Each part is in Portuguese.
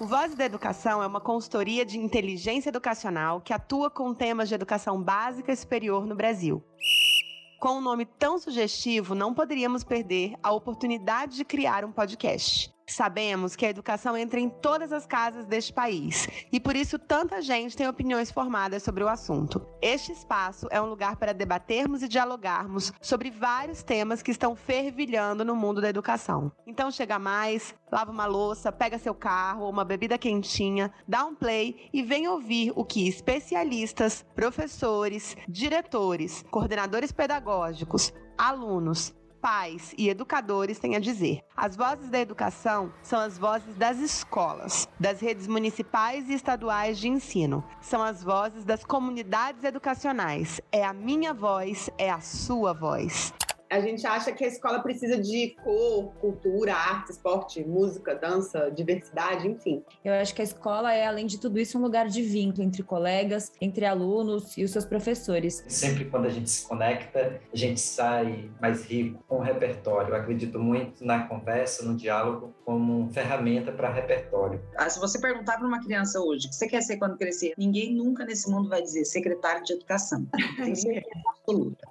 O Voz da Educação é uma consultoria de inteligência educacional que atua com temas de educação básica e superior no Brasil. Com um nome tão sugestivo, não poderíamos perder a oportunidade de criar um podcast. Sabemos que a educação entra em todas as casas deste país e por isso tanta gente tem opiniões formadas sobre o assunto. Este espaço é um lugar para debatermos e dialogarmos sobre vários temas que estão fervilhando no mundo da educação. Então chega mais, lava uma louça, pega seu carro ou uma bebida quentinha, dá um play e vem ouvir o que especialistas, professores, diretores, coordenadores pedagógicos, alunos, pais e educadores têm a dizer. As vozes da educação são as vozes das escolas, das redes municipais e estaduais de ensino. São as vozes das comunidades educacionais. É a minha voz, é a sua voz. A gente acha que a escola precisa de cor, cultura, arte, esporte, música, dança, diversidade, enfim. Eu acho que a escola é, além de tudo isso, um lugar de vínculo entre colegas, entre alunos e os seus professores. Sempre quando a gente se conecta, a gente sai mais rico com o repertório. Eu acredito muito na conversa, no diálogo, como ferramenta para repertório. Ah, se você perguntar para uma criança hoje o que você quer ser quando crescer, ninguém nunca nesse mundo vai dizer secretário de educação. Tem certeza absoluta.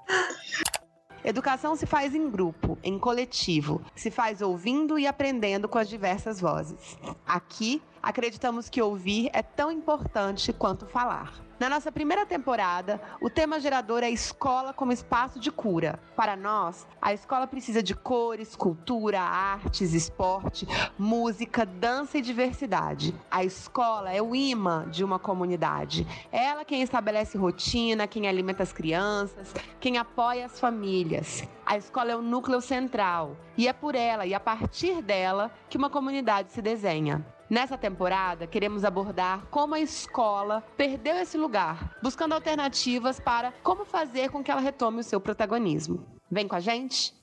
Educação se faz em grupo, em coletivo, se faz ouvindo e aprendendo com as diversas vozes. Aqui, acreditamos que ouvir é tão importante quanto falar. Na nossa primeira temporada, o tema gerador é escola como espaço de cura. Para nós, a escola precisa de cores, cultura, artes, esporte, música, dança e diversidade. A escola é o imã de uma comunidade. É ela quem estabelece rotina, quem alimenta as crianças, quem apoia as famílias. A escola é o núcleo central e é por ela e a partir dela que uma comunidade se desenha. Nessa temporada, queremos abordar como a escola perdeu esse lugar, buscando alternativas para como fazer com que ela retome o seu protagonismo. Vem com a gente?